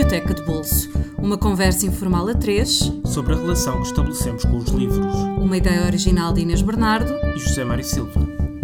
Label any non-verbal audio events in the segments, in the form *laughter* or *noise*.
Biblioteca de Bolso. Uma conversa informal a três sobre a relação que estabelecemos com os livros. Uma ideia original de Inês Bernardo e José Mário Silva.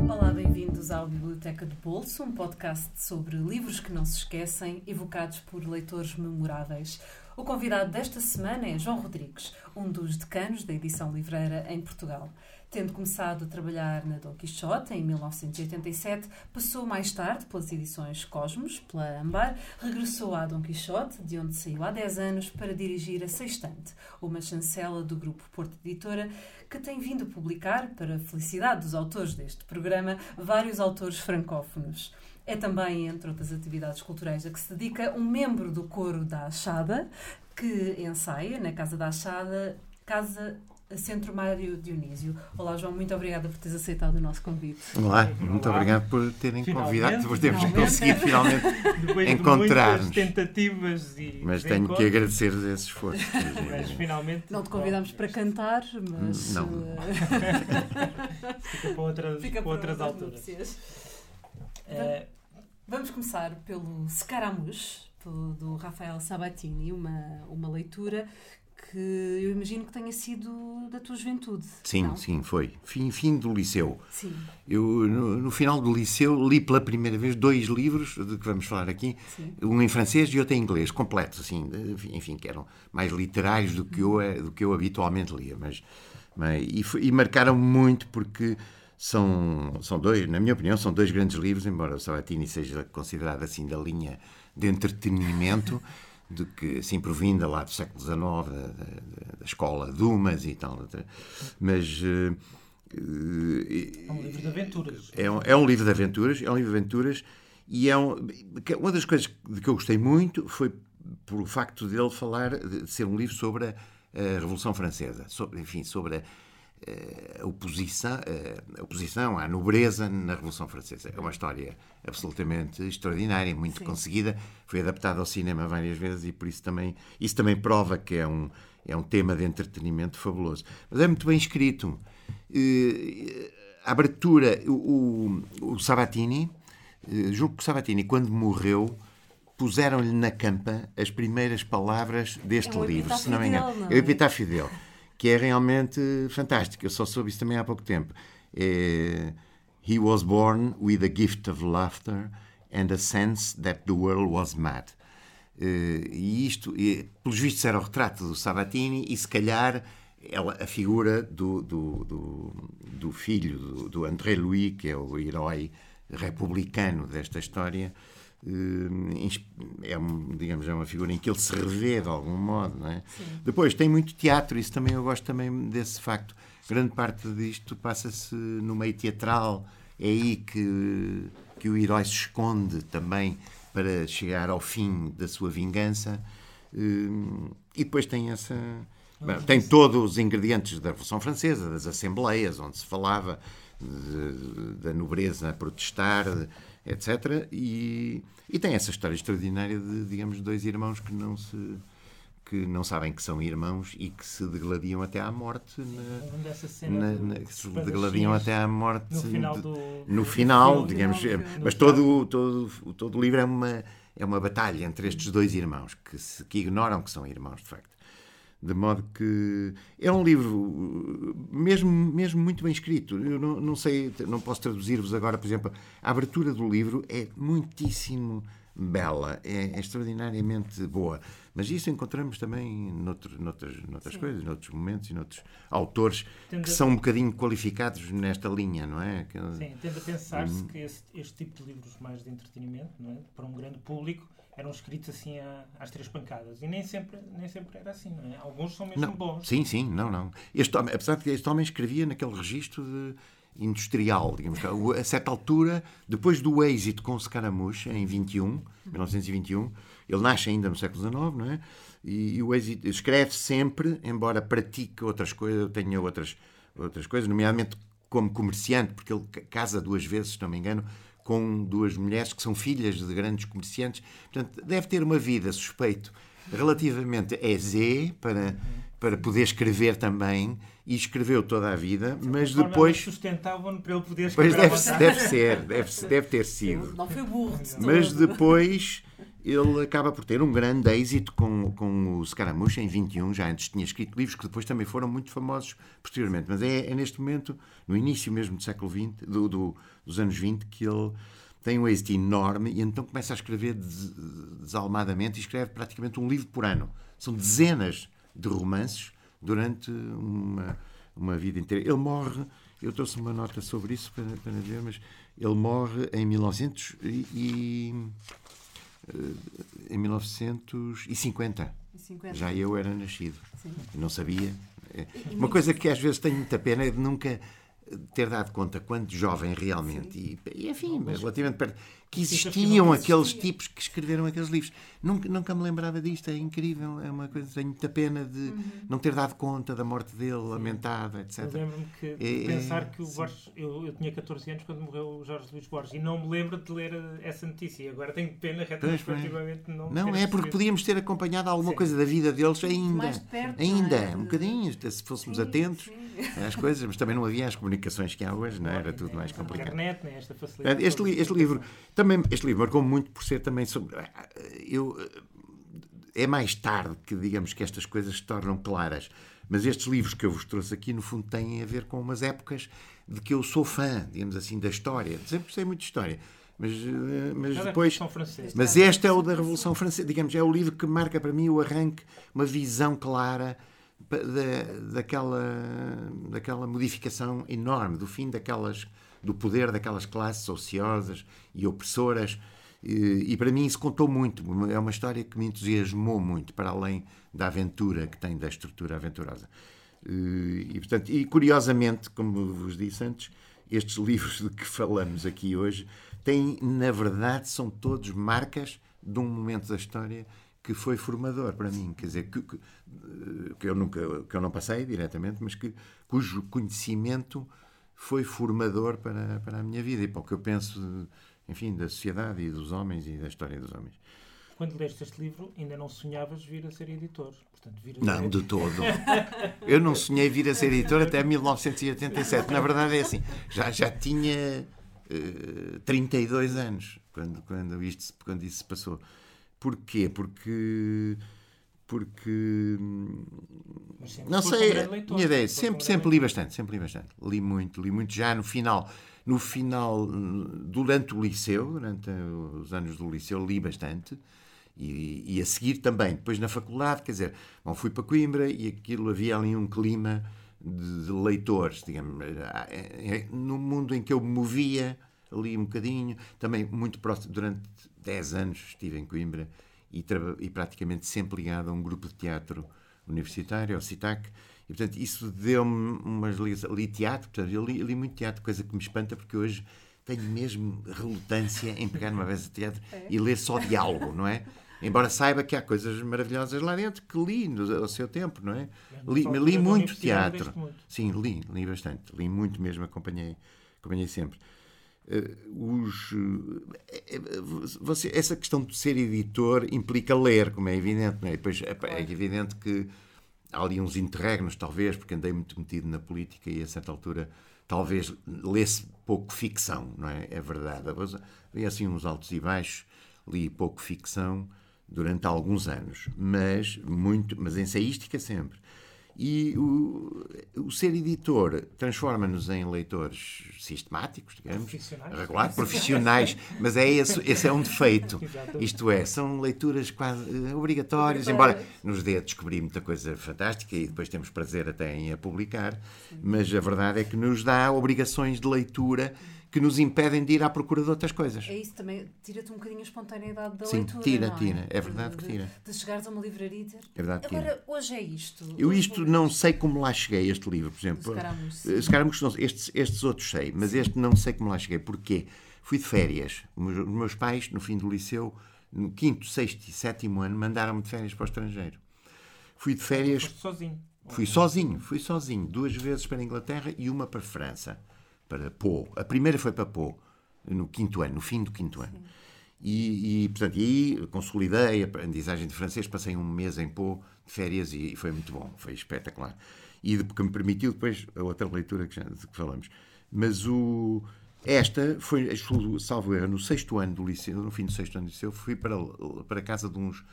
Olá, bem-vindos ao Biblioteca de Bolso, um podcast sobre livros que não se esquecem, evocados por leitores memoráveis. O convidado desta semana é João Rodrigues, um dos decanos da edição livreira em Portugal. Tendo começado a trabalhar na Dom Quixote em 1987, passou mais tarde pelas edições Cosmos, pela Ambar, regressou à Dom Quixote, de onde saiu há 10 anos, para dirigir a Sextante, uma chancela do grupo Porto Editora, que tem vindo a publicar, para a felicidade dos autores deste programa, vários autores francófonos. É também, entre outras atividades culturais a que se dedica, um membro do coro da Achada, que ensaia na Casa da Achada, Casa Centro Mário Dionísio. Olá, João, muito obrigada por teres aceitado o nosso convite. Olá, muito Olá. obrigado por terem finalmente, convidado, por termos conseguido finalmente *laughs* encontrar-nos. tentativas e Mas tenho que agradecer esse esforço. *laughs* mas finalmente. Não te convidámos para cantar, mas. Não. *laughs* Fica para outras, Fica para outras alturas. Uh, Vamos começar pelo Scaramouche, do Rafael Sabatini, uma, uma leitura que eu imagino que tenha sido da tua juventude. Sim, não? sim, foi. Fim, fim do liceu. Sim. Eu, no, no, final do liceu, li pela primeira vez dois livros de que vamos falar aqui, sim. um em francês e outro em inglês, completos, assim, enfim, que eram mais literais do que eu, do que eu habitualmente lia, mas, mas e, e marcaram muito porque são, são dois, na minha opinião, são dois grandes livros, embora o Sabatini seja considerado assim da linha de entretenimento. *laughs* de que, assim, provinda lá do século XIX, da, da, da escola Dumas e tal. Mas. Uh, é um livro de aventuras. É um, é um livro de aventuras, é um livro de aventuras, e é um, uma das coisas de que eu gostei muito foi por o facto dele falar, de ser um livro sobre a, a Revolução Francesa, sobre, enfim, sobre a, a oposição, a oposição à nobreza na Revolução Francesa. É uma história absolutamente extraordinária, muito Sim. conseguida. Foi adaptada ao cinema várias vezes e por isso também isso também prova que é um é um tema de entretenimento fabuloso. Mas é muito bem escrito. A abertura, o, o, o Sabatini, julgo que o Sabatini, quando morreu, puseram-lhe na campa as primeiras palavras deste é livro, se não me engano. É o epitáfio dele que é realmente fantástico. Eu só soube isso também há pouco tempo. É, He was born with a gift of laughter and a sense that the world was mad. Uh, e isto, e, pelos vistos, era o retrato do Sabatini e, se calhar, ela, a figura do, do, do, do filho do, do André Louis, que é o herói republicano desta história, é, digamos, é uma figura em que ele se revê de algum modo. Não é? Depois tem muito teatro, isso também eu gosto também desse facto. Grande parte disto passa-se no meio teatral, é aí que, que o herói se esconde também para chegar ao fim da sua vingança. Eh, e depois tem essa. Bem, tem todos os ingredientes da Revolução Francesa, das assembleias, onde se falava de, da nobreza a protestar, etc. E, e tem essa história extraordinária de, digamos, dois irmãos que não se que não sabem que são irmãos e que se degladiam até à morte na, na, na que se degladiam até à morte no final, do, no final digamos no mas todo todo todo o livro é uma é uma batalha entre estes dois irmãos que se, que ignoram que são irmãos de facto de modo que é um livro mesmo, mesmo muito bem escrito. Eu não, não sei, não posso traduzir-vos agora, por exemplo, a abertura do livro é muitíssimo bela, é, é extraordinariamente boa. Mas isso encontramos também noutro, noutras, noutras coisas, noutros momentos e noutros autores tendo que são um bocadinho qualificados nesta linha, não é? Que, Sim, tende a pensar-se hum. que este, este tipo de livros mais de entretenimento, não é? para um grande público, eram escritos assim às três pancadas. E nem sempre, nem sempre era assim, não é? Alguns são mesmo não, bons. Sim, sim, não, não. Este homem, apesar de que este homem escrevia naquele registro de industrial, digamos, a certa altura, depois do êxito com o Scaramouche, em 21, 1921, ele nasce ainda no século XIX, não é? E, e o êxito escreve sempre, embora pratique outras coisas, tenha outras, outras coisas, nomeadamente como comerciante, porque ele casa duas vezes, se não me engano, com duas mulheres que são filhas de grandes comerciantes. Portanto, deve ter uma vida, suspeito, relativamente Z para, para poder escrever também. E escreveu toda a vida, mas depois. sustentavam para ele poder escrever. Pois deve, deve ser, deve, deve ter sido. Não foi burro. Mas depois ele acaba por ter um grande êxito com, com o Scaramouche em 21, já antes tinha escrito livros que depois também foram muito famosos posteriormente, mas é, é neste momento, no início mesmo do século XX, do, do, dos anos 20, que ele tem um êxito enorme e então começa a escrever des, desalmadamente e escreve praticamente um livro por ano. São dezenas de romances durante uma, uma vida inteira. Ele morre, eu trouxe uma nota sobre isso para, para ver, mas ele morre em 1900 e, em 1950. 50. Já eu era nascido. Sim. Não sabia. É, uma coisa que às vezes tenho muita pena é de nunca ter dado conta quanto jovem realmente, e, e, enfim, mas relativamente perto, que existiam aqueles tipos que escreveram aqueles livros. Nunca, nunca me lembrava disto, é incrível, é uma coisa, tenho muita pena de uhum. não ter dado conta da morte dele, lamentada, etc. Eu lembro-me que é, é, pensar que o Borges, eu, eu, tinha 14 anos quando morreu o Jorge Luís Borges e não me lembro de ler essa notícia, agora tenho pena retrospectivamente não Não, é porque podíamos ter acompanhado alguma sim. coisa da vida deles ainda, perto, ainda, é? um bocadinho, se fôssemos atentos às coisas, mas também não havia as comunicações que há hoje, não é? era tudo mais complicado. Internet, né? esta facilidade. Este, este livro também este livro marcou muito por ser também sobre. Eu, é mais tarde que, digamos, que estas coisas se tornam claras. Mas estes livros que eu vos trouxe aqui, no fundo, têm a ver com umas épocas de que eu sou fã, digamos assim, da história. Sempre gostei muito de história. Mas, eh, mas depois. Mas este é o da Revolução Francesa. Digamos, é o livro que marca para mim o arranque, uma visão clara da, daquela, daquela modificação enorme, do fim daquelas do poder daquelas classes ociosas e opressoras. E, e, para mim isso contou muito. É uma história que me entusiasmou muito, para além da aventura que tem, da estrutura aventurosa. E, portanto, e curiosamente, como vos disse antes, estes *laughs* livros de que falamos aqui hoje têm, na verdade, são todos marcas de um momento da história que foi formador para mim, quer dizer, que, que, que eu nunca que eu não passei diretamente, mas que cujo conhecimento foi formador para, para a minha vida e para o que eu penso, enfim, da sociedade e dos homens e da história dos homens. Quando leste este livro, ainda não sonhavas vir a ser editor? Portanto, vir não, ser... de todo. *laughs* Eu não sonhei vir a ser editor até 1987. Na verdade é assim, já, já tinha uh, eh, 32 anos quando, quando, isto, quando isso se passou. Porquê? Porque porque não sei, leitor, minha ideia, sempre, sempre li bastante, sempre li bastante. Li muito, li muito já no final, no final, durante o liceu, durante os anos do liceu, li bastante. E, e a seguir também, depois na faculdade, quer dizer, bom, fui para Coimbra e aquilo havia ali um clima de, de leitores, digamos, é, é, no mundo em que eu me movia, li um bocadinho, também muito próximo, durante 10 anos estive em Coimbra e, e praticamente sempre ligado a um grupo de teatro universitário, ao CITAC, e portanto isso deu-me umas li teatro, portanto eu li, li, muito teatro, coisa que me espanta porque hoje tenho mesmo relutância em pegar numa vez de teatro é. e ler só diálogo, não é? Embora saiba que há coisas maravilhosas lá dentro que li no, ao seu tempo, não é? Li, li muito teatro. Muito. Sim, li, li bastante. Li muito mesmo, acompanhei, acompanhei sempre. Uh, os, uh, você, essa questão de ser editor implica ler, como é evidente, não é? Depois é, é evidente que há ali uns interregnos, talvez, porque andei muito metido na política e a certa altura talvez lesse pouco ficção, não é? É verdade. Havia assim uns altos e baixos, li pouco ficção durante alguns anos, mas muito, mas ensaística sempre. E o, o ser editor transforma-nos em leitores sistemáticos, digamos, profissionais, regular, profissionais, mas é esse, esse é um defeito. *laughs* Isto é, são leituras quase eh, obrigatórias, embora nos dê a descobrir muita coisa fantástica e depois temos prazer até em a publicar, mas a verdade é que nos dá obrigações de leitura que nos impedem de ir à procura de outras coisas. É isso também, tira-te um bocadinho a espontaneidade da Sim, leitura. Tira, é? tira, é verdade de, que tira. De, de chegares a uma livraria e dizer. É verdade Agora, tira. hoje é isto. Eu isto não sei como lá cheguei, este livro, por exemplo. Se calhar estes, estes outros sei, mas este não sei como lá cheguei. Porquê? Fui de férias. Os meus pais, no fim do liceu, no quinto, sexto e sétimo ano, mandaram-me de férias para o estrangeiro. Fui de férias. sozinho. Fui sozinho, fui sozinho. Duas vezes para a Inglaterra e uma para a França. Para Pau. A primeira foi para Pau no quinto ano, no fim do quinto ano. E, e, portanto, aí consolidei a aprendizagem de francês, passei um mês em Pô de férias e, e foi muito bom, foi espetacular. E que me permitiu depois a outra leitura que, já, de que falamos. Mas o, esta foi, salvo erro, no sexto ano do liceu, no fim do sexto ano do liceu, fui para, para a casa de uns,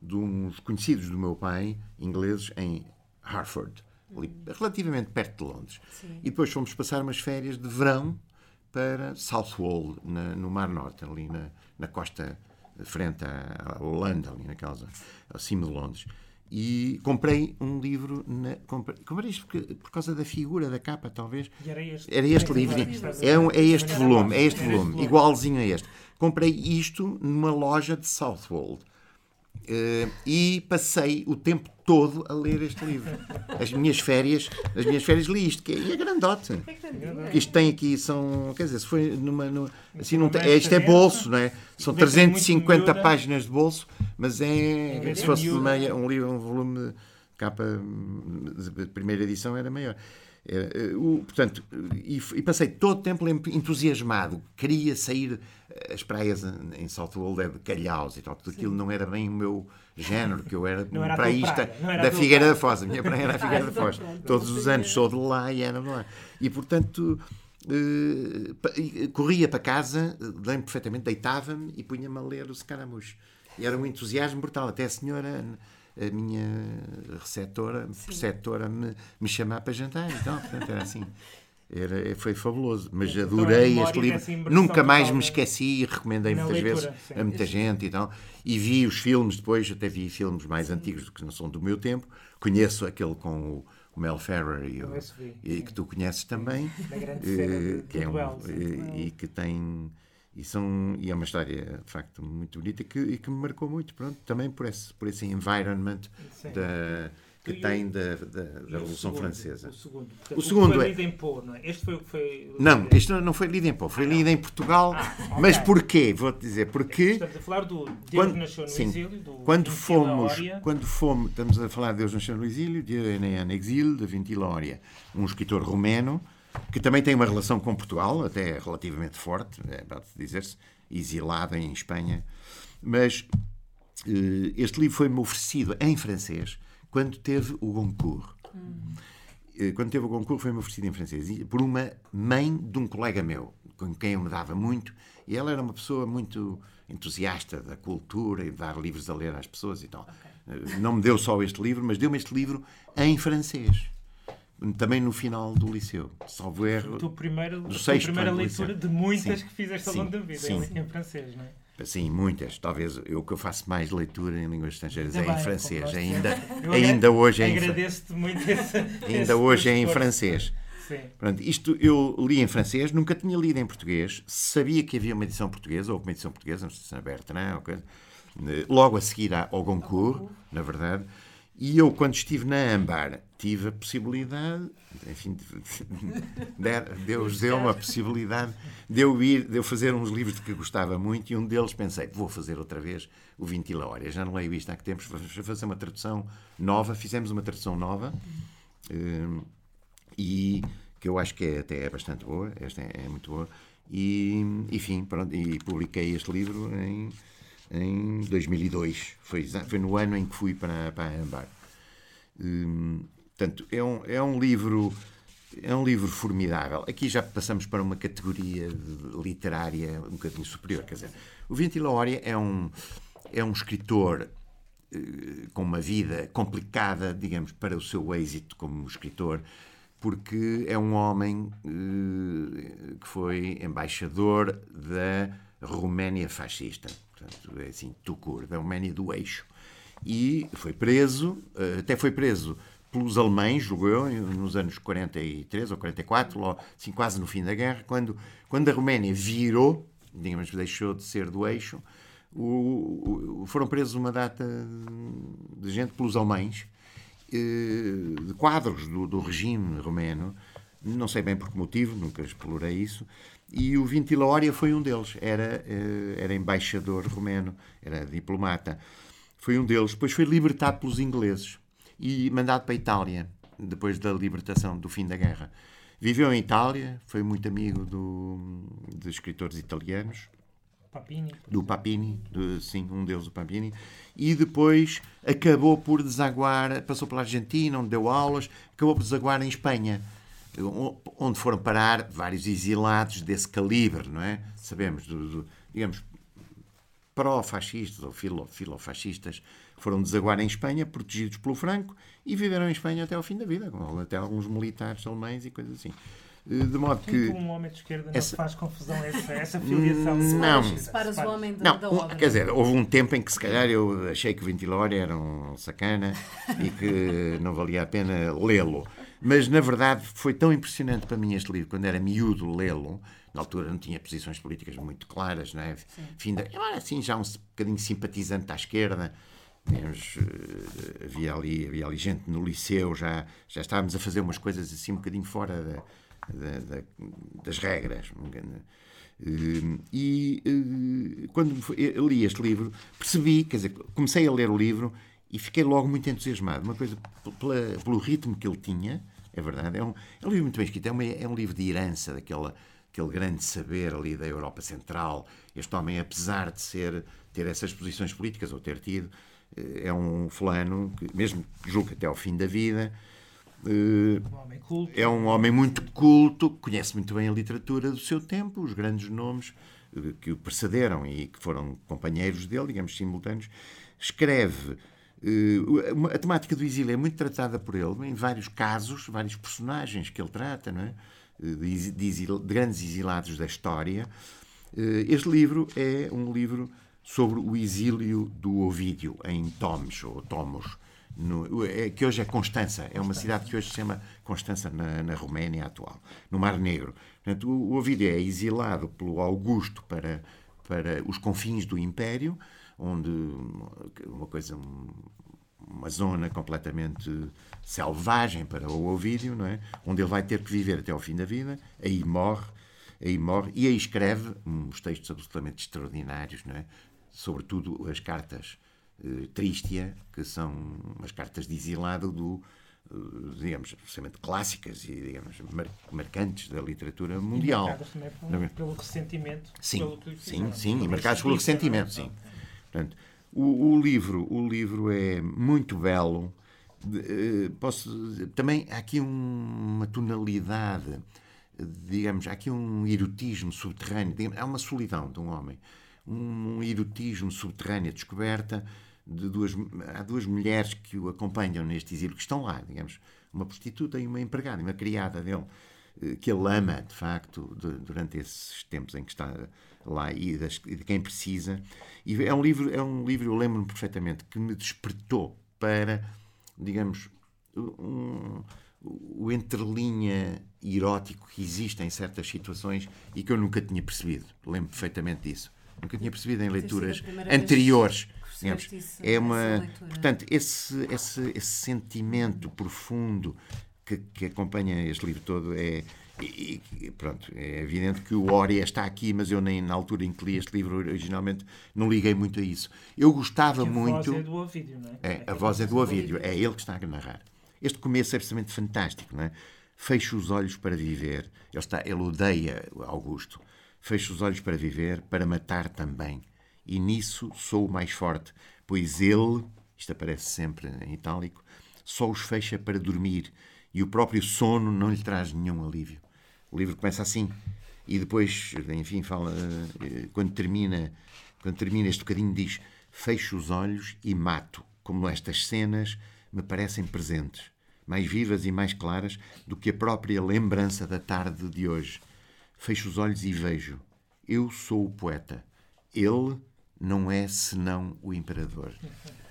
de uns conhecidos do meu pai, ingleses, em Hartford, ali, relativamente perto de Londres. Sim. E depois fomos passar umas férias de verão para Southwold, na, no Mar Norte, ali na, na costa frente à Holanda, ali naquela zona, acima de Londres. E comprei um livro. Na, comprei, comprei isto porque, por causa da figura, da capa, talvez. E era este, era este livro. É, um, é este volume, é este volume, igualzinho a este. Comprei isto numa loja de Southwold. Uh, e passei o tempo todo a ler este livro. As minhas férias, as minhas férias li isto, que é, é grandote. É isto tem aqui, são, quer dizer, se foi numa, numa assim, não tem, é, isto é bolso, não é? São 350 páginas de bolso, mas é, é se fosse meia, um livro, um volume capa de primeira edição era maior. É, o, portanto, e, e, passei todo o tempo entusiasmado, queria sair as praias em Southwold é de Calhaus e tal, tudo aquilo não era bem o meu género, que eu era, *laughs* não era praísta da Figueira da Foz, a minha praia era a Figueira da *laughs* Foz, todos os anos sou de lá e era de lá. E portanto, eh, corria para casa, lembro perfeitamente, deitava-me e punha-me a ler o Scaramouche. E era um entusiasmo brutal, até a senhora a minha receptora, preceptora me, me chamar para jantar. Então, portanto, era assim. Era, foi fabuloso, mas então, adorei este livro. Nunca mais me esqueci e recomendei muitas leitura, vezes sim. a muita gente e tal. E vi os filmes depois, até vi filmes mais sim. antigos que não são do meu tempo. Conheço aquele com o, Mel Ferrer e, o, e que tu conheces também, eh, que é um, e, e que tem e, são, e é uma história, de facto, muito bonita que, e que me marcou muito, pronto, também por esse, por esse environment da, que tem da, da, da Revolução segundo, Francesa. O segundo, portanto, o segundo foi é... lido em Pô, não é? Este foi o que foi... Não, este não foi lido em Pô, foi ah, lido em Portugal. Ah, *laughs* okay. Mas porquê? Vou-te dizer, porque... Estamos a falar do Deus quando, nasceu no sim, exílio, do quando fomos, quando fomos, estamos a falar de Deus nasceu no exílio, de en exílio, de Vintilória, um escritor romeno, que também tem uma relação com Portugal, até relativamente forte, é para dizer-se, exilada em Espanha. Mas uh, este livro foi-me oferecido em francês quando teve o Goncourt. Hum. Quando teve o Goncourt foi-me oferecido em francês por uma mãe de um colega meu, com quem eu me dava muito, e ela era uma pessoa muito entusiasta da cultura e de dar livros a ler às pessoas e tal. Okay. Não me deu só este livro, mas deu-me este livro em francês também no final do liceu, salvo erro. A primeira, do a primeira leitura de muitas sim, que fizeste ao longo da vida, sim. em, francês, não é? Sim, muitas. Talvez eu que eu faço mais leitura em línguas estrangeiras é, em francês. Ainda, *laughs* ainda hoje é em Agradeço-te muito esse, *laughs* Ainda esse hoje é em francês. Sim. Pronto, isto eu li em francês, nunca tinha lido em português. Sabia que havia uma edição portuguesa, ou uma edição portuguesa, não sei se na Bertrand, ou coisa. logo a seguir ao Goncourt, na verdade. E eu, quando estive na Ambar, tive a possibilidade, enfim, Deus deu uma possibilidade de eu ir, de eu fazer uns livros de que gostava muito e um deles pensei, vou fazer outra vez o Vintila Hora. Já não leio isto há que tempos, vou fazer uma tradução nova, fizemos uma tradução nova um, e que eu acho que é, até é bastante boa, esta é, é muito boa, e enfim, pronto, e publiquei este livro em em 2002. Foi, foi no ano em que fui para, para a Ambar. Hum, portanto, é um, é um livro. É um livro formidável. Aqui já passamos para uma categoria literária um bocadinho superior. Quer dizer, o Ventilaória é um, é um escritor eh, com uma vida complicada, digamos, para o seu êxito como escritor, porque é um homem eh, que foi embaixador da Roménia fascista portanto, é assim, Tucur, da Roménia do Eixo. E foi preso, eh, até foi preso pelos alemães, julgo eu, nos anos 43 ou 44, assim, quase no fim da guerra, quando, quando a Roménia virou, digamos, deixou de ser do eixo, o, o, foram presos uma data de gente pelos alemães, eh, de quadros do, do regime romeno, não sei bem por que motivo, nunca explorei isso, e o Vintilória foi um deles, era, eh, era embaixador romeno, era diplomata. Foi um deles. Depois foi libertado pelos ingleses e mandado para a Itália, depois da libertação, do fim da guerra. Viveu em Itália, foi muito amigo do, de escritores italianos. Papini. Do Papini, do, sim, um deles, o Papini. E depois acabou por desaguar, passou pela Argentina, onde deu aulas, acabou por desaguar em Espanha onde foram parar vários exilados desse calibre, não é? Sabemos, do, do, digamos, pró-fascistas ou filo, filofascistas foram desaguar em Espanha, protegidos pelo Franco, e viveram em Espanha até ao fim da vida, com até alguns militares alemães e coisas assim. Eh, de modo que. um homem de esquerda não essa... faz confusão essa, essa filiação. Não. Separas o homem da, não, da obra. Quer dizer, houve um tempo em que se calhar eu achei que o Ventilório era um sacana e que não valia a pena lê-lo. Mas, na verdade, foi tão impressionante para mim este livro, quando era miúdo lê-lo, na altura não tinha posições políticas muito claras, não é? Fim da, eu era assim já um bocadinho simpatizante à esquerda, Tínhamos, eh, havia, ali, havia ali gente no liceu, já, já estávamos a fazer umas coisas assim um bocadinho fora da, da, da, das regras. Eh, e eh, quando li este livro, percebi, quer dizer, comecei a ler o livro e fiquei logo muito entusiasmado. Uma coisa, pela, pelo ritmo que ele tinha, é verdade, é um, é um livro muito bem escrito, é, uma, é um livro de herança daquela aquele grande saber ali da Europa Central. Este homem, apesar de ser ter essas posições políticas, ou ter tido, eh, é um fulano que, mesmo julgo até ao fim da vida, é um homem muito culto, conhece muito bem a literatura do seu tempo, os grandes nomes eh, que o precederam e que foram companheiros dele, digamos, simultâneos. Escreve. A temática do exílio é muito tratada por ele em vários casos, vários personagens que ele trata, não é? de, de, exil, de grandes exilados da história. Este livro é um livro sobre o exílio do Ovídio em Tomes, ou Tomos, no, é, que hoje é Constança, é uma cidade que hoje se chama Constança na, na Roménia atual, no Mar Negro. Portanto, o Ovídio é exilado pelo Augusto para, para os confins do Império, onde uma coisa, uma zona completamente selvagem para o Ovídio, não é? onde ele vai ter que viver até ao fim da vida, aí morre, aí morre, e aí escreve uns textos absolutamente extraordinários, não é? sobretudo as cartas eh, Tristia, que são umas cartas de exilado do, eh, digamos, absolutamente clássicas e, digamos, mar marcantes da literatura mundial. E marcadas também pelo, pelo ressentimento. Sim, pelo sim, sim, e marcadas pelo ressentimento, sim. Portanto, o, o, livro, o livro é muito belo. Eh, posso, também há aqui um, uma tonalidade, digamos, há aqui um erotismo subterrâneo, há uma solidão de um homem um erotismo subterrâneo, descoberta de duas, há duas mulheres que o acompanham neste exílio, que estão lá, digamos, uma prostituta e uma empregada, uma criada dele, que ele ama, de facto, de, durante esses tempos em que está lá e, das, e de quem precisa. E é um livro, é um livro, eu lembro-me perfeitamente, que me despertou para, digamos, um, o entrelinha erótico que existe em certas situações e que eu nunca tinha percebido. Lembro perfeitamente disso nunca tinha percebido em leituras anteriores. Digamos, é uma, portanto, esse, esse, esse sentimento profundo que, que acompanha este livro todo é, e, e, pronto, é evidente que o Oria está aqui, mas eu nem na altura em que li este livro originalmente não liguei muito a isso. Eu gostava Porque a muito. A voz é do Ovídio, não é? é a voz é do Ovídio, é ele que está a narrar. Este começo é absolutamente fantástico, não é? Fecha os olhos para viver. Ele, está, ele odeia Augusto. Fecho os olhos para viver, para matar também. E nisso sou o mais forte, pois ele, isto aparece sempre em itálico, só os fecha para dormir e o próprio sono não lhe traz nenhum alívio. O livro começa assim e depois, enfim, fala eh, quando termina, quando termina este bocadinho diz: "Fecho os olhos e mato", como estas cenas me parecem presentes, mais vivas e mais claras do que a própria lembrança da tarde de hoje. Fecho os olhos e vejo. Eu sou o poeta. Ele não é senão o imperador. *laughs*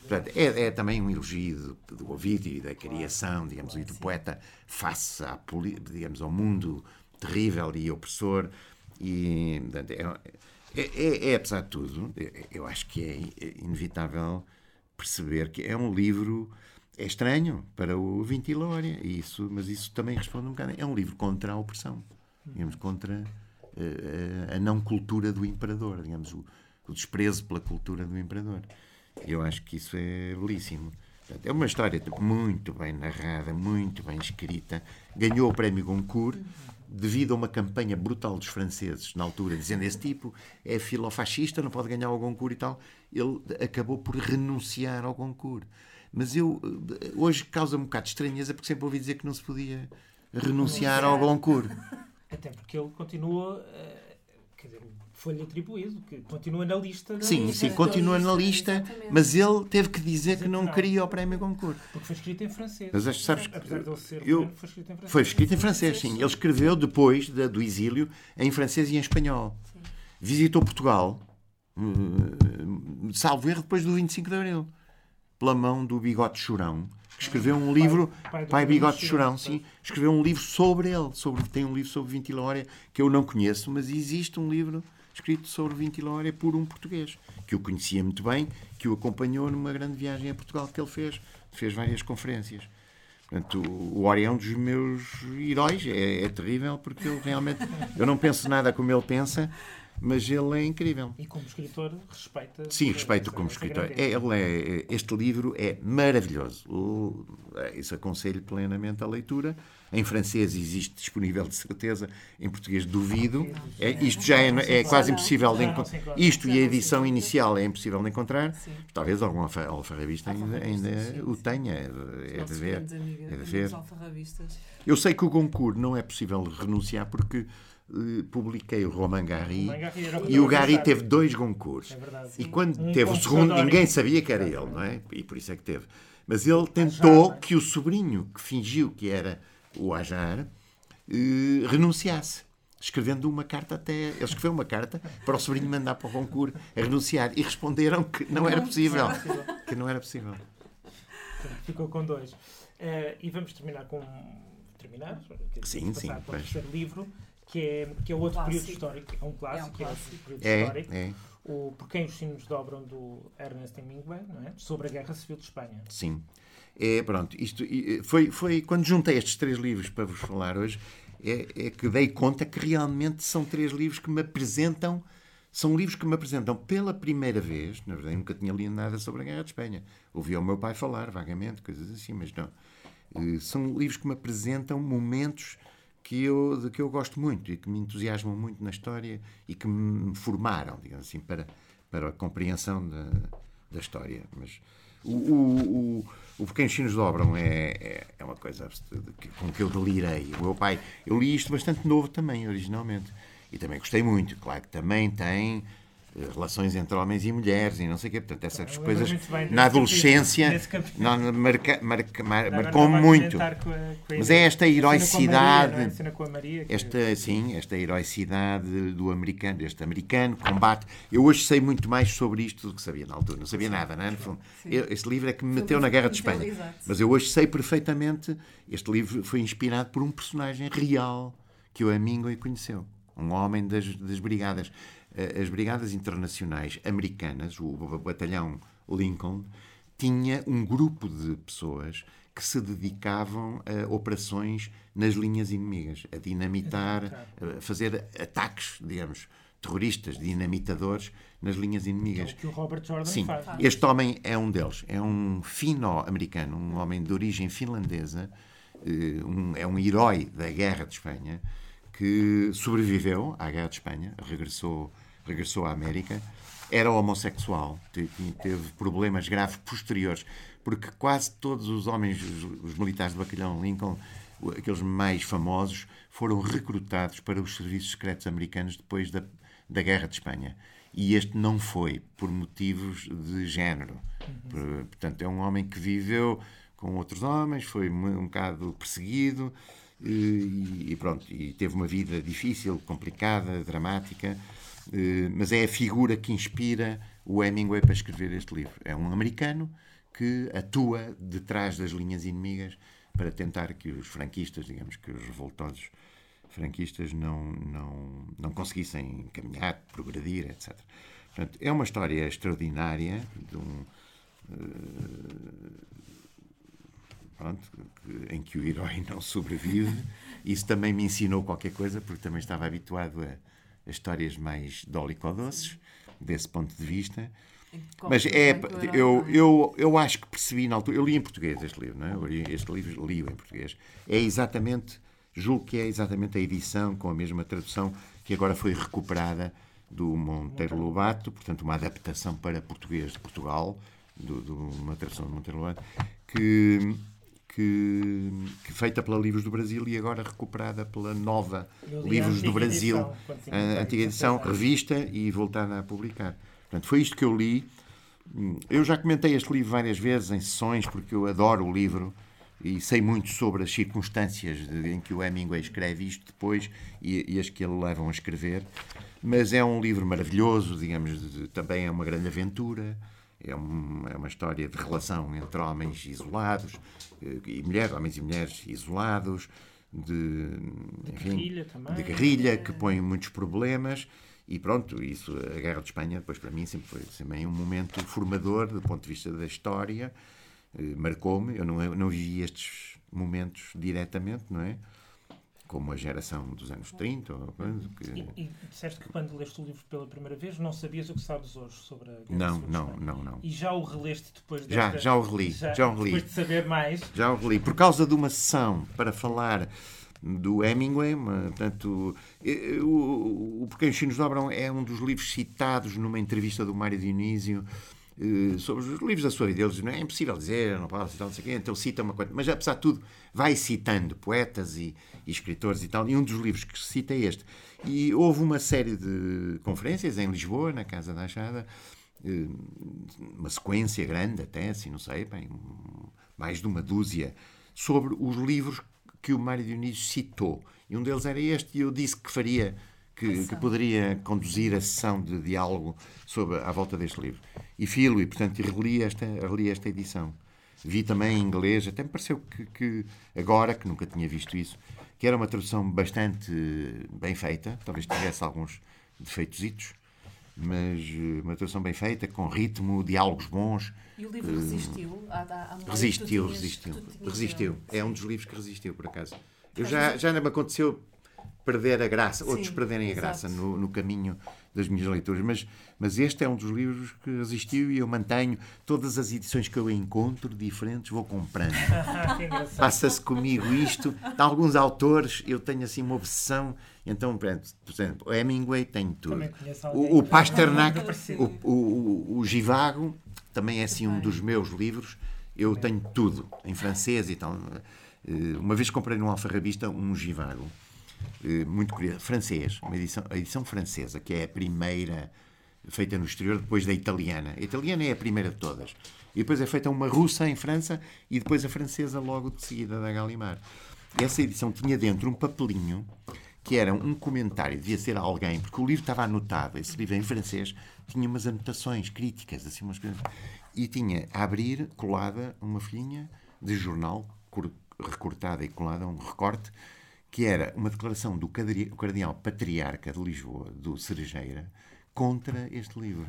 Portanto, é, é, também um elogio do, do Ovídio e da criação, digamos, e do poeta face à, digamos, ao mundo terrível e opressor. E, portanto, é, é, é, é, apesar de tudo, eu acho que é inevitável perceber que é um livro é estranho para o Vintilória, isso, mas isso também responde um bocado. É um livro contra a opressão digamos, contra uh, a não cultura do imperador, digamos, o, o, desprezo pela cultura do imperador. Eu acho que isso é belíssimo. É uma história muito bem narrada, muito bem escrita. Ganhou o prémio Goncourt devido a uma campanha brutal dos franceses na altura, dizendo esse tipo é filofascista, não pode ganhar o Goncourt e tal. Ele acabou por renunciar ao Goncourt. Mas eu, eh, hoje, causa-me um bocado de estranheza porque sempre ouvi dizer que não se podia renunciar ao Goncourt. Até porque ele continua, uh, quer dizer, foi-lhe atribuído, que continua na lista. sim, sim, continua na lista, exatamente. mas ele teve que dizer que não, queria o prémio Goncourt. Porque foi escrito em francês. Mas sabes que Apesar de ele ser eu, foi escrito em francês. Foi escrito em francês, sim. Ele escreveu depois da, do exílio em francês e em espanhol. Sim. Visitou Portugal, uh, salvo erro, depois do 25 de Abril, pela mão do Bigode Chorão, que escreveu um livro, pai, pai, pai Bigode Chorão, sim, escreveu um livro sobre ele, sobre, tem um livro sobre Vintilória que eu não conheço, mas existe um livro escrito sobre Vintilória por um português, que eu conhecia muito bem, que o acompanhou numa grande viagem a Portugal que ele fez, fez várias conferências. Portanto, o Ori é um dos meus heróis, é, é terrível, porque ele realmente, eu não penso nada como ele pensa, mas ele é incrível. E como escritor respeita. Sim, respeito como escritor. É, ele é, este livro é maravilhoso. O, é, isso aconselho plenamente a leitura. Em francês existe disponível de certeza, em português duvido. É, isto já é, é quase impossível de encontrar. Isto e a edição inicial é impossível de encontrar. Talvez algum alfarrabista ainda, ainda o tenha. É de ver. É de ver. Eu sei que o Goncourt não é possível renunciar porque publiquei o Roman Gary, e o Gary teve dois Goncourts. É verdade, e quando um teve o segundo, ninguém sabia que era ele, não é? E por isso é que teve. Mas ele tentou que o sobrinho, que fingiu que era o Ajar, eh, renunciasse. Escrevendo uma carta até. Ele escreveu uma carta para o sobrinho mandar para o concurso a renunciar. E responderam que não era possível. Que não era possível. Ficou com dois. Uh, e vamos terminar com. Terminar? Sim, sim. Para o terceiro livro que é, que é outro período histórico, é um clássico, é, um clássico. é outro período é, histórico. É. O Por quem os sinos dobram do Ernest Hemingway, não é? sobre a Guerra Civil de Espanha. Sim. É, pronto, isto foi, foi quando juntei estes três livros para vos falar hoje, é, é que dei conta que realmente são três livros que me apresentam, são livros que me apresentam pela primeira vez, na verdade nunca tinha lido nada sobre a Guerra de Espanha. Ouvi o meu pai falar vagamente, coisas assim, mas não. Eh, são livros que me apresentam momentos que eu, que eu gosto muito e que me entusiasmam muito na história e que me formaram, digamos assim, para, para a compreensão da, da história. Mas o, o, o, o Pequenos Chinos Dobram é, é, é, uma coisa com que eu delirei. O meu pai, eu li isto bastante novo também, originalmente, e também gostei muito. Claro que também tem relações entre homens e mulheres e não sei o quê. Portanto, essas coisas na adolescência não, marca, marca, mar, marcou muito. Com a, com a Mas é esta heroicidade. Maria, é? esta, sim, esta heroicidade do americano, este americano combate. Eu hoje sei muito mais sobre isto do que sabia na altura. Não sabia nada, não é? este livro é que me meteu na Guerra de Espanha. Mas eu hoje sei perfeitamente. Este livro foi inspirado por um personagem real que o Hemingway conheceu. Um homem das, das brigadas. Eh, as Brigadas Internacionais Americanas, o Batalhão Lincoln, tinha um grupo de pessoas que se dedicavam a operações nas linhas inimigas, a dinamitar, a fazer ataques, digamos, terroristas, dinamitadores nas linhas inimigas. É que o Robert Jordan Sim, faz. este homem é um deles. É um fino-americano, um homem de origem finlandesa, eh, um, é um herói da Guerra de Espanha, que sobreviveu à Guerra de Espanha, regressou regressou à América, era homossexual, teve problemas graves posteriores, porque quase todos os homens, os militares de Bacalhau Lincoln, aqueles mais famosos, foram recrutados para os serviços secretos americanos depois da, da Guerra de Espanha. E este não foi, por motivos de género. Uhum. Portanto, é um homem que viveu com outros homens, foi um, bocado perseguido e, e pronto, e teve uma vida difícil, complicada, dramática. Eh, mas é a figura que inspira o Hemingway para escrever este livro. É um americano que atua detrás das linhas inimigas para tentar que os franquistas, digamos que os revoltosos franquistas não, não, não conseguissem caminhar, progredir, etc. Portanto, é uma história extraordinária de um, uh, pronto, em que o herói não sobrevive. Isso também me ensinou qualquer coisa, porque também estava habituado a histórias mais dólico-doces, desse ponto de vista. Mas é, eu, eu, eu acho que percebi na altura, eu li em português este livro, não é? este livro li-o em português. É exatamente, julgo que é exatamente a edição com a mesma tradução que agora foi recuperada do Monteiro Lobato, portanto, uma adaptação para português de Portugal, de, uma tradução do Monteiro Lobato, que, que, que, feita pela Livros do Brasil e agora recuperada pela nova li Livros do Brasil, edição, a antiga edição, revista e voltada a publicar. Portanto, foi isto que eu li. Eu já comentei este livro várias vezes em sessões, porque eu adoro o livro e sei muito sobre as circunstâncias em que o Hemingway escreve isto depois e, e as que ele levam a escrever. Mas é um livro maravilhoso, digamos, de, também é uma grande aventura. É, um, é, uma história de relação entre homens isolados eh, e mulheres, homens e mulheres isolados, de, enfim, de guerrilha, também. de guerrilha que põe muitos problemas. E pronto, isso, a Guerra de Espanha, depois para mim sempre foi também um momento formador do ponto de vista da história. Eh, marcou-me, eu não, não vivi estes momentos diretamente, não é? Como a geração dos anos 30. Ou coisa, que... e, e disseste que quando leste o livro pela primeira vez não sabias o que sabes hoje sobre a Guerra Não, não, não, não. E já o releste depois de Já, já o reli. Já, já o reli. Depois de saber mais. Já o reli. Por causa de uma sessão para falar do Hemingway, portanto, o, o Pequenos Chinos Dobram é um dos livros citados numa entrevista do Mário Dionísio sobre os livros da sua vida. Eles não é impossível dizer, não posso citar, não sei o quê, então cita uma coisa. Mas apesar de tudo, vai citando poetas e, e, escritores e tal. E um dos livros que cita é este. E houve uma série de conferências em Lisboa, na Casa da Achada, eh, uma sequência grande até, assim, não sei, bem, mais de uma dúzia, sobre os livros que o Mário Dionísio citou. E um deles era este, e eu disse que faria que, que, poderia conduzir a sessão de diálogo sobre, à volta deste livro. E filo, e portanto reli esta, reli esta edição. Vi também em inglês, até me pareceu que, que, agora, que nunca tinha visto isso, que era uma tradução bastante bem feita, talvez tivesse alguns defeitositos, mas eh, uma tradução bem feita, com ritmo, diálogos bons. E o livro resistiu? Há, há resistiu, resistiu. Resistiu. É um dos livros que resistiu, por acaso. Eu já, já me aconteceu perder a graça, Sim, outros perderem a graça no, no, caminho das minhas leituras. Mas, mas este é um dos livros que existiu e eu mantenho todas as edições que eu encontro diferentes, vou comprando. *laughs* Passa-se comigo isto. Alguns autores eu tenho assim uma obsessão. Então, por exemplo, o Hemingway tem tudo. O, o Pasternak, o, o, o Givago, também é assim um dos meus livros. Eu tenho tudo, em francês e tal. Eh, uma vez comprei num alfarrabista um Givago muito curioso, francês, uma edição, a edição francesa, que é a primeira feita no exterior, depois da italiana. A italiana é a primeira de todas. E depois é feita uma russa em França e depois a francesa logo de seguida da Gallimard. Essa edição tinha dentro um papelinho que era um comentário, devia ser alguém, porque o livro estava anotado, esse livro em francês tinha umas anotações críticas, assim umas coisas. E tinha a abrir, colada, uma folhinha de jornal, recortada e colada, um recorte, que era uma declaração do cardeal patriarca de Lisboa, do Cerejeira, contra este livro,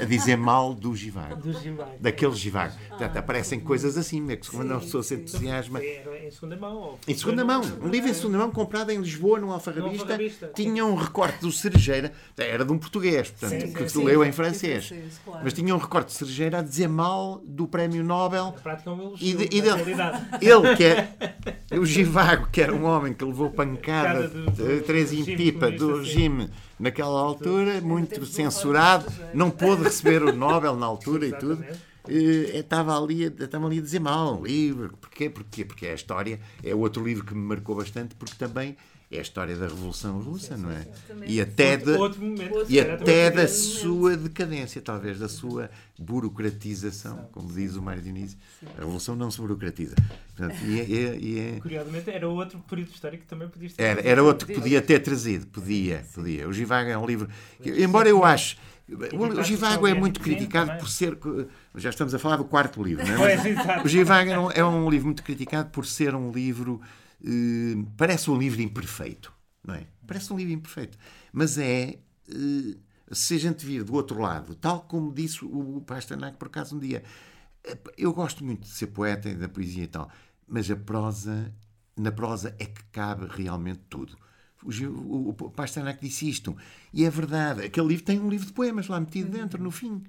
a dizer mal do Givago, do Givago. daquele Givago. Portanto, ah, aparecem coisas assim, né, que quando a pessoa se entusiasma. Em segunda mão? Em segunda mão. Um livro em segunda mão comprado em Lisboa, num alfarrabista, tinha um recorte do Cerejeira, era de um português, portanto, sim, que sim, leu em francês. Sim, claro. Mas tinha um recorte de Cerejeira a dizer mal do Prémio Nobel. prática, um e, de, e dele, ele, que é *laughs* o Givago, que era um homem que levou pancada, três em pipa do regime naquela altura, muito censurado, não pôde receber o Nobel na altura e tudo. estava ali, estava ali a dizer mal o livro. Porquê? Porquê? Porque é a história, é outro livro que me marcou bastante, porque também é a história da Revolução Russa, não é? E até, de, e até da sua decadência, talvez, da sua burocratização, como diz o Mário Dionísio. A Revolução não se burocratiza. Portanto, e é, e é... Curiosamente, era outro período histórico que também podias ter era, era outro que podia ter trazido. Podia, podia. O Givago é um livro... Que, embora eu ache... O, Givago é muito criticado por ser. Já estamos a falar do quarto livro, não é? O Givago é um livro muito criticado por ser um livro Uh, parece um livro imperfeito, não é? Parece um livro imperfeito. Mas é. Uh, se a gente vir do outro lado, tal como disse o Pasternak por acaso um dia, eh, eu gosto muito de ser poeta e da poesia e tal, mas a prosa, na prosa é que cabe realmente tudo. O, o Pasternak disse isto, e é verdade. Aquele livro tem um livro de poemas lá metido dentro, no fim.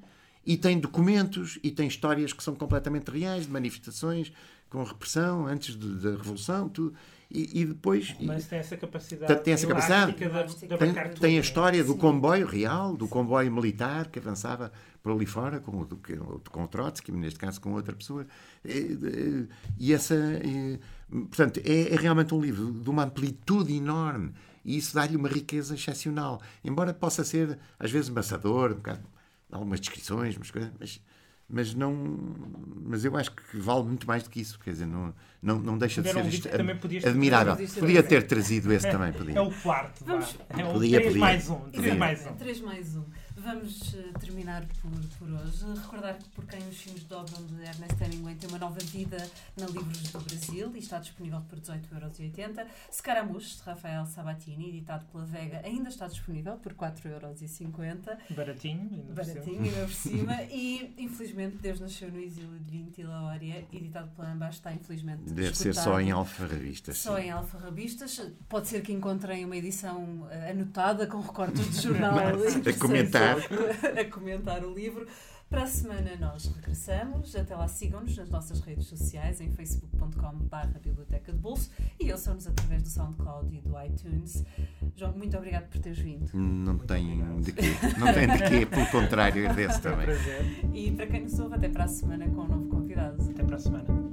E tem documentos, e tem histórias que são completamente reais, de manifestações, com repressão, antes de, da Revolução, tudo. E, e depois. Mas tem essa capacidade. Tem essa capacidade. de- de Tem, tem a história do Sim. comboio real, do comboio militar que avançava por ali fora, com, que- com o Trotsky, neste caso com outra pessoa. E, e- e essa. e, portanto, é, é realmente um livro de uma amplitude enorme e isso dá-lhe uma riqueza excepcional. Embora possa ser, às vezes, maçador, um bocado, algumas descrições, umas coisas, mas. Mas, não, mas eu acho que vale muito mais do que isso. Quer dizer, não, não, não deixa de um ser livro isto- que também podias ter admirável. trazido. Podia ter trazido esse também. *laughs* Podia. É o quarto. Vamos- É o Podia, 3 podia. mais 1. 3 Podia. mais 1. 3 mais 1. Vamos eh, terminar por, por hoje. Recordar que Por Quem os Filhos Dobram de Ernest Hemingway tem uma nova vida na Livros do Brasil e está disponível por 18,80€. Scaramouche, de Rafael Sabatini, editado pela Vega, ainda está disponível por 4,50€. Baratinho. ainda. Baratinho, ainda por cima. *laughs* E, infelizmente, Deus nasceu no exílio de Vinti Laória, editado pela Ambas, está infelizmente Deve ser esgotado. só em alfarrabistas. Só sim. em alfarrabistas. Pode ser que encontrem uma edição eh, anotada com recortes de *laughs* jornal Mas, a comentar. *laughs* a comentar o livro. Para a semana nós regressamos. Até lá sigam-nos nas nossas redes sociais em facebook.com.br Biblioteca de Bolso e ouçam-nos através do SoundCloud e do iTunes. João, muito obrigado por teres vindo. Não Muito tem obrigado. de quê. Não tem de quê, pelo contrário, desse Foi *laughs* um também. prazer. E para quem nos ouve, até para a semana com um novo convidado. Até para a semana.